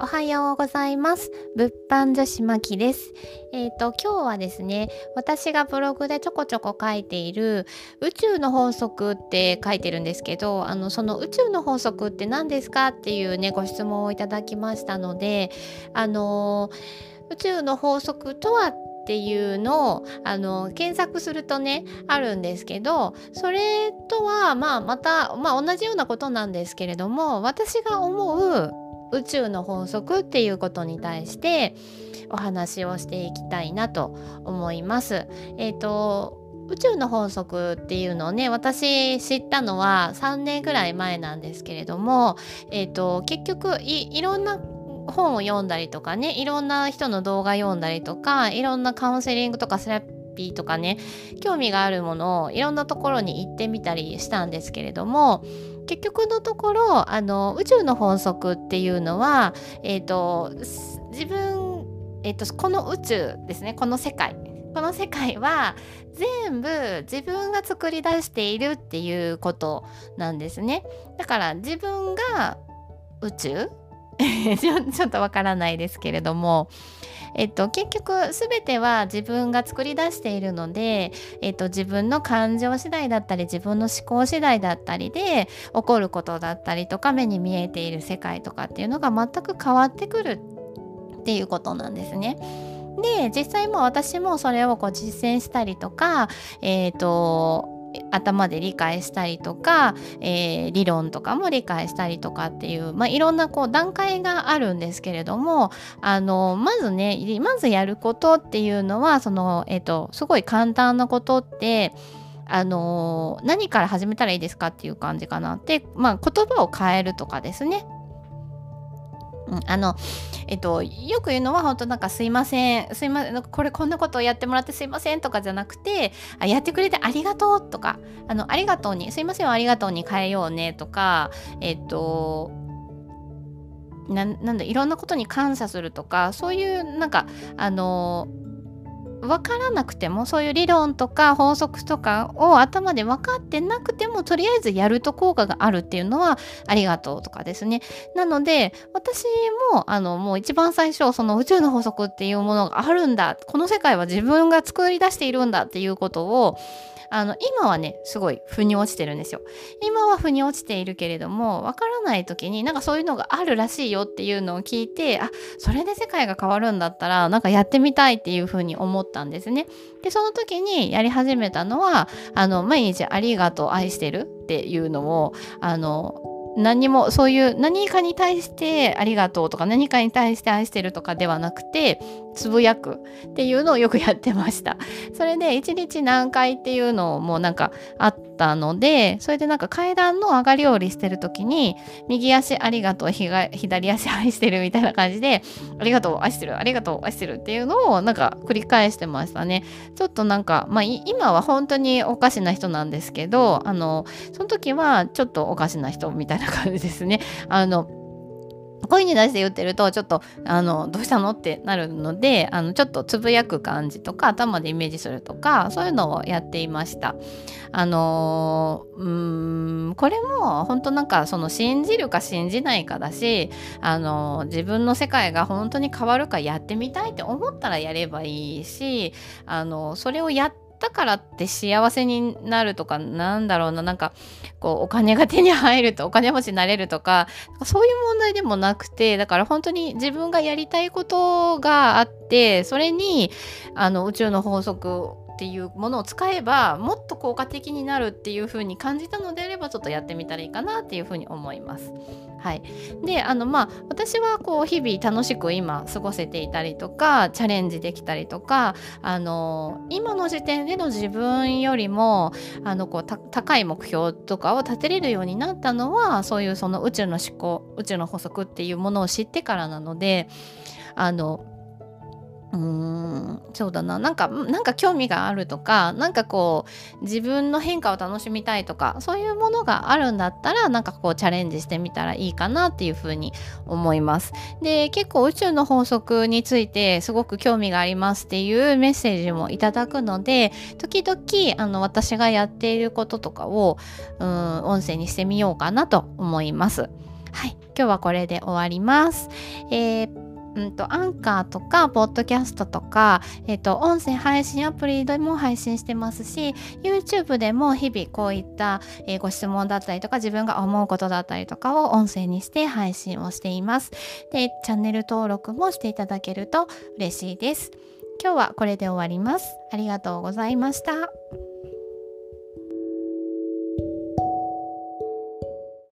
おはようございます。物販女子まきです。えっ、ー、と今日はですね私がブログでちょこちょこ書いている宇宙の法則って書いてるんですけどあのその宇宙の法則って何ですかっていうねご質問をいただきましたのであの宇宙の法則とはっていうのをあの検索するとねあるんですけどそれとはまあまた、まあ、同じようなことなんですけれども私が思う宇宙の法則っていうことに対してお話をしていきたいなと思います。え、ー、と宇宙の法則っていうのをね私知ったのは3年ぐらい前なんですけれども、えーと、結局いろんな本を読んだりとかねいろんな人の動画読んだりとかいろんなカウンセリングとかセラピーとかね興味があるものをいろんなところに行ってみたりしたんですけれども結局のところあの宇宙の法則っていうのは、えーと、自分、えーと、この宇宙ですね。この世界。この世界は全部自分が作り出しているっていうことなんですね。だから自分が宇宙？ちょっとわからないですけれども。えっと、結局全ては自分が作り出しているので、えっと、自分の感情次第だったり自分の思考次第だったりで起こることだったりとか目に見えている世界とかっていうのが全く変わってくるっていうことなんですね。で実際も私もそれをこう実践したりとか、えーと頭で理解したりとか、えー、理論とかも理解したりとかっていう、まあ、いろんなこう段階があるんですけれどもあのまずねまずやることっていうのはその、えーと、すごい簡単なことってあの何から始めたらいいですかっていう感じかなで、まあ、言葉を変えるとかですね。うん、あのえっとよく言うのは本当なんかすいませんすいませんこれこんなことをやってもらってすいませんとかじゃなくてあやってくれてありがとうとかあのありがとうにすいませんありがとうに変えようねとかえっとなんだいろんなことに感謝するとかそういうなんかあの分からなくてもそういう理論とか法則とかを頭で分かってなくてもとりあえずやると効果があるっていうのはありがとうとかですね。なので私もあのもう一番最初その宇宙の法則っていうものがあるんだ。この世界は自分が作り出しているんだっていうことをあの今はねすごい腑に落ちてるんですよ。今は腑に落ちているけれどもわからない時になんかそういうのがあるらしいよっていうのを聞いてあそれで世界が変わるんだったらなんかやってみたいっていうふうに思ったんですね。でその時にやり始めたのはあの毎日ありがとう愛してるっていうのをあの何もそういう何かに対してありがとうとか何かに対して愛してるとかではなくてつぶやくっていうのをよくやってました。それで1日何回っていうのもなんかあったのでそれでなんか階段の上がり下りしてる時に右足ありがとう左足愛してるみたいな感じでありがとう愛してるありがとう愛してるっていうのをなんか繰り返してましたね。ちょっとなんかまあ今は本当におかしな人なんですけどあのその時はちょっとおかしな人みたいな感じですね。あの声に出して言ってるとちょっとあのどうしたのってなるのであのちょっとつぶやく感じとか頭でイメージするとかそういうのをやっていました。あのうんこれも本当なんかその信じるか信じないかだしあの自分の世界が本当に変わるかやってみたいって思ったらやればいいしあのそれをやってったからって幸せになるとかなんだろうな。なんかこうお金が手に入ると お金持ちになれるとかそういう問題でもなくてだから本当に自分がやりたいことがあってそれにあの宇宙の法則っていうものを使えばもっと効果的になるっていう風に感じたのであればちょっとやってみたらいいかなっていう風に思います。はい、であのまあ私はこう日々楽しく今過ごせていたりとかチャレンジできたりとかあの今の時点での自分よりもあのこう高い目標とかを立てれるようになったのはそういうその宇宙の思考宇宙の法則っていうものを知ってからなのであのうーんそうだななんかなんか興味があるとかなんかこう自分の変化を楽しみたいとかそういうものがあるんだったらなんかこうチャレンジしてみたらいいかなっていうふうに思います。で結構宇宙の法則についてすごく興味がありますっていうメッセージもいただくので時々あの私がやっていることとかをうん音声にしてみようかなと思います。はい今日はこれで終わります。えーうんと、アンカーとか、ポッドキャストとか、えっと、音声配信アプリでも配信してますし、YouTube でも日々こういった、えー、ご質問だったりとか、自分が思うことだったりとかを音声にして配信をしています。で、チャンネル登録もしていただけると嬉しいです。今日はこれで終わります。ありがとうございました。